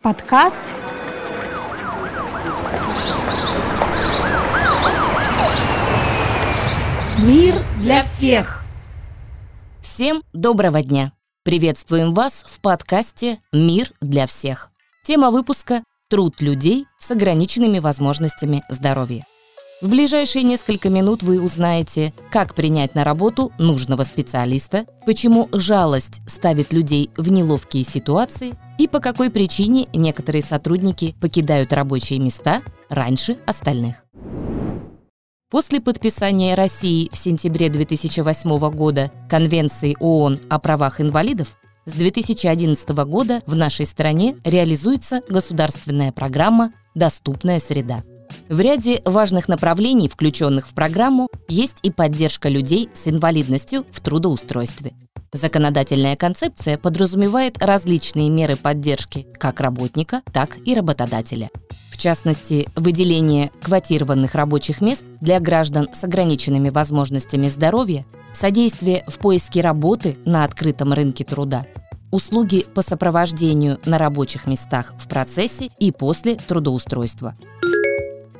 Подкаст «Мир для всех». Всем доброго дня! Приветствуем вас в подкасте «Мир для всех». Тема выпуска «Труд людей с ограниченными возможностями здоровья». В ближайшие несколько минут вы узнаете, как принять на работу нужного специалиста, почему жалость ставит людей в неловкие ситуации и по какой причине некоторые сотрудники покидают рабочие места раньше остальных. После подписания России в сентябре 2008 года Конвенции ООН о правах инвалидов с 2011 года в нашей стране реализуется государственная программа «Доступная среда». В ряде важных направлений, включенных в программу, есть и поддержка людей с инвалидностью в трудоустройстве. Законодательная концепция подразумевает различные меры поддержки как работника, так и работодателя. В частности, выделение квотированных рабочих мест для граждан с ограниченными возможностями здоровья, содействие в поиске работы на открытом рынке труда, услуги по сопровождению на рабочих местах в процессе и после трудоустройства –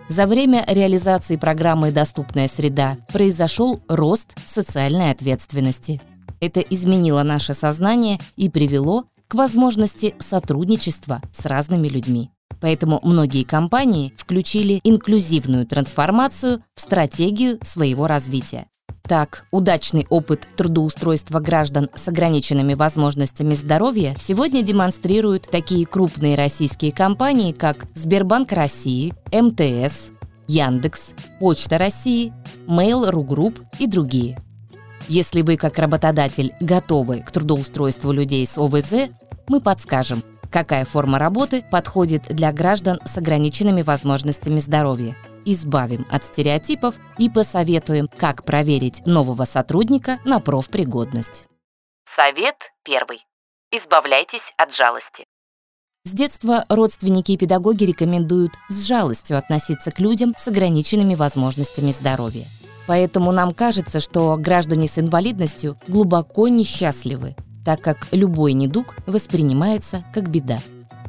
за время реализации программы «Доступная среда» произошел рост социальной ответственности. Это изменило наше сознание и привело к возможности сотрудничества с разными людьми. Поэтому многие компании включили инклюзивную трансформацию в стратегию своего развития. Так, удачный опыт трудоустройства граждан с ограниченными возможностями здоровья сегодня демонстрируют такие крупные российские компании, как Сбербанк России, МТС, Яндекс, Почта России, Mail.ru Group и другие. Если вы как работодатель готовы к трудоустройству людей с ОВЗ, мы подскажем, какая форма работы подходит для граждан с ограниченными возможностями здоровья – избавим от стереотипов и посоветуем, как проверить нового сотрудника на профпригодность. Совет первый. Избавляйтесь от жалости. С детства родственники и педагоги рекомендуют с жалостью относиться к людям с ограниченными возможностями здоровья. Поэтому нам кажется, что граждане с инвалидностью глубоко несчастливы, так как любой недуг воспринимается как беда.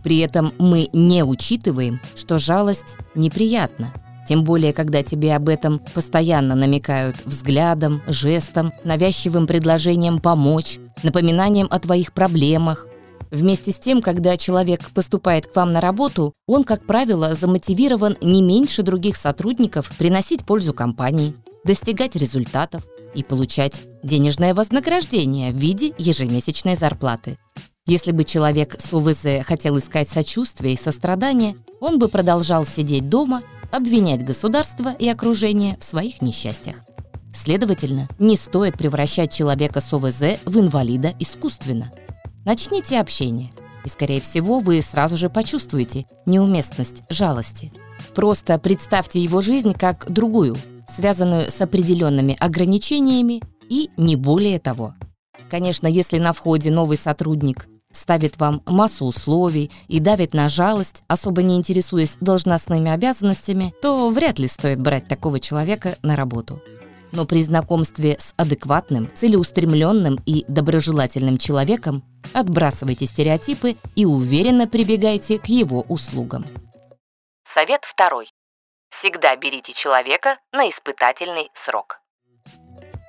При этом мы не учитываем, что жалость неприятна, тем более, когда тебе об этом постоянно намекают взглядом, жестом, навязчивым предложением помочь, напоминанием о твоих проблемах. Вместе с тем, когда человек поступает к вам на работу, он, как правило, замотивирован не меньше других сотрудников приносить пользу компании, достигать результатов и получать денежное вознаграждение в виде ежемесячной зарплаты. Если бы человек с УВЗ хотел искать сочувствие и сострадание, он бы продолжал сидеть дома обвинять государство и окружение в своих несчастьях. Следовательно, не стоит превращать человека с ОВЗ в инвалида искусственно. Начните общение, и, скорее всего, вы сразу же почувствуете неуместность жалости. Просто представьте его жизнь как другую, связанную с определенными ограничениями и не более того. Конечно, если на входе новый сотрудник ставит вам массу условий и давит на жалость, особо не интересуясь должностными обязанностями, то вряд ли стоит брать такого человека на работу. Но при знакомстве с адекватным, целеустремленным и доброжелательным человеком отбрасывайте стереотипы и уверенно прибегайте к его услугам. Совет второй. Всегда берите человека на испытательный срок.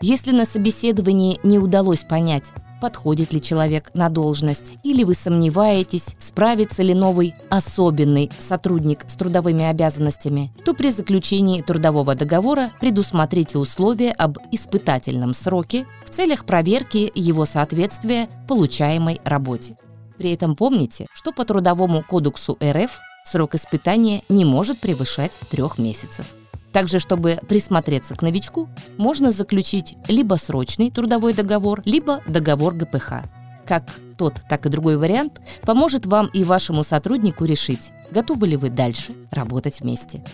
Если на собеседовании не удалось понять, подходит ли человек на должность, или вы сомневаетесь, справится ли новый особенный сотрудник с трудовыми обязанностями, то при заключении трудового договора предусмотрите условия об испытательном сроке в целях проверки его соответствия получаемой работе. При этом помните, что по Трудовому кодексу РФ срок испытания не может превышать трех месяцев. Также, чтобы присмотреться к новичку, можно заключить либо срочный трудовой договор, либо договор ГПХ. Как тот, так и другой вариант поможет вам и вашему сотруднику решить, готовы ли вы дальше работать вместе.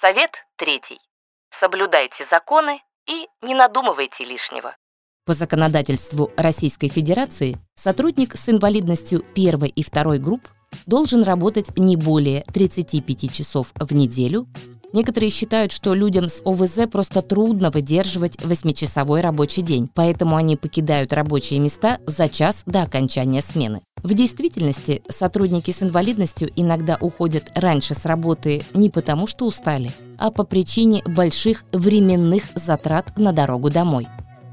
Совет третий. Соблюдайте законы и не надумывайте лишнего. По законодательству Российской Федерации сотрудник с инвалидностью первой и второй групп должен работать не более 35 часов в неделю Некоторые считают, что людям с ОВЗ просто трудно выдерживать восьмичасовой рабочий день, поэтому они покидают рабочие места за час до окончания смены. В действительности сотрудники с инвалидностью иногда уходят раньше с работы не потому, что устали, а по причине больших временных затрат на дорогу домой.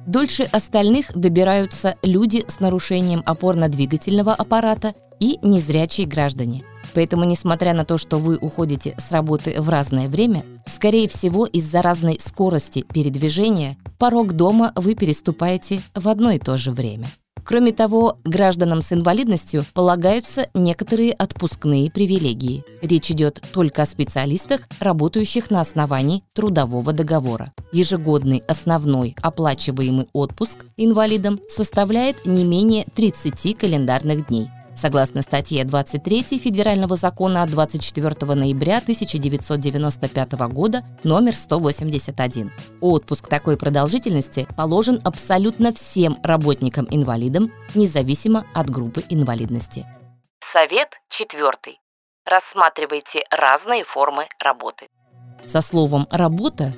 Дольше остальных добираются люди с нарушением опорно-двигательного аппарата и незрячие граждане. Поэтому, несмотря на то, что вы уходите с работы в разное время, скорее всего, из-за разной скорости передвижения порог дома вы переступаете в одно и то же время. Кроме того, гражданам с инвалидностью полагаются некоторые отпускные привилегии. Речь идет только о специалистах, работающих на основании трудового договора. Ежегодный основной оплачиваемый отпуск инвалидам составляет не менее 30 календарных дней. Согласно статье 23 Федерального закона от 24 ноября 1995 года номер 181. Отпуск такой продолжительности положен абсолютно всем работникам-инвалидам, независимо от группы инвалидности. Совет четвертый. Рассматривайте разные формы работы. Со словом «работа»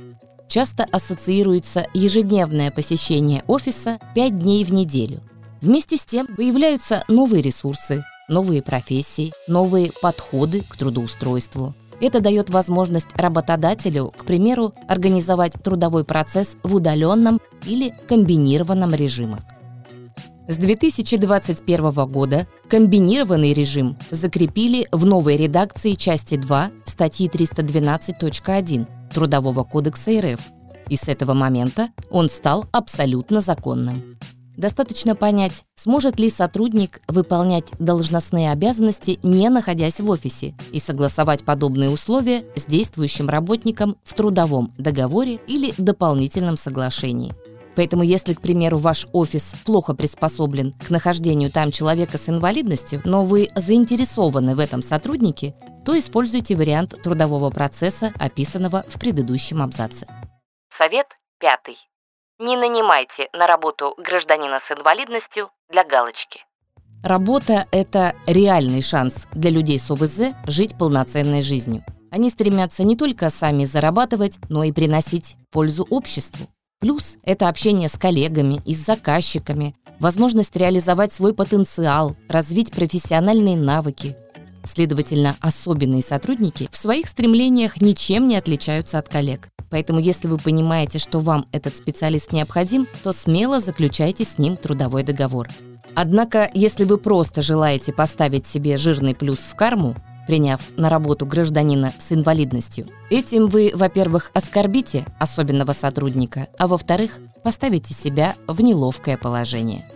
часто ассоциируется ежедневное посещение офиса 5 дней в неделю – Вместе с тем появляются новые ресурсы, новые профессии, новые подходы к трудоустройству. Это дает возможность работодателю, к примеру, организовать трудовой процесс в удаленном или комбинированном режимах. С 2021 года комбинированный режим закрепили в новой редакции части 2 статьи 312.1 Трудового кодекса РФ, и с этого момента он стал абсолютно законным. Достаточно понять, сможет ли сотрудник выполнять должностные обязанности, не находясь в офисе, и согласовать подобные условия с действующим работником в трудовом договоре или дополнительном соглашении. Поэтому если, к примеру, ваш офис плохо приспособлен к нахождению там человека с инвалидностью, но вы заинтересованы в этом сотруднике, то используйте вариант трудового процесса, описанного в предыдущем абзаце. Совет пятый. Не нанимайте на работу гражданина с инвалидностью для галочки. Работа – это реальный шанс для людей с ОВЗ жить полноценной жизнью. Они стремятся не только сами зарабатывать, но и приносить пользу обществу. Плюс – это общение с коллегами и с заказчиками, возможность реализовать свой потенциал, развить профессиональные навыки. Следовательно, особенные сотрудники в своих стремлениях ничем не отличаются от коллег. Поэтому если вы понимаете, что вам этот специалист необходим, то смело заключайте с ним трудовой договор. Однако, если вы просто желаете поставить себе жирный плюс в карму, приняв на работу гражданина с инвалидностью, этим вы, во-первых, оскорбите особенного сотрудника, а во-вторых, поставите себя в неловкое положение.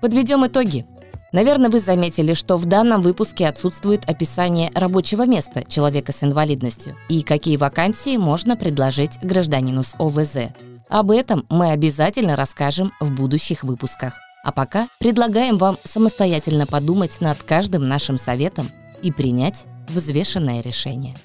Подведем итоги. Наверное, вы заметили, что в данном выпуске отсутствует описание рабочего места человека с инвалидностью и какие вакансии можно предложить гражданину с ОВЗ. Об этом мы обязательно расскажем в будущих выпусках. А пока предлагаем вам самостоятельно подумать над каждым нашим советом и принять взвешенное решение.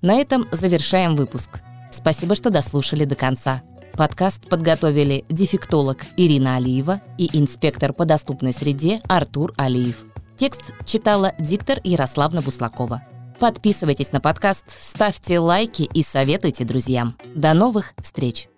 На этом завершаем выпуск. Спасибо, что дослушали до конца. Подкаст подготовили дефектолог Ирина Алиева и инспектор по доступной среде Артур Алиев. Текст читала диктор Ярославна Буслакова. Подписывайтесь на подкаст, ставьте лайки и советуйте друзьям. До новых встреч!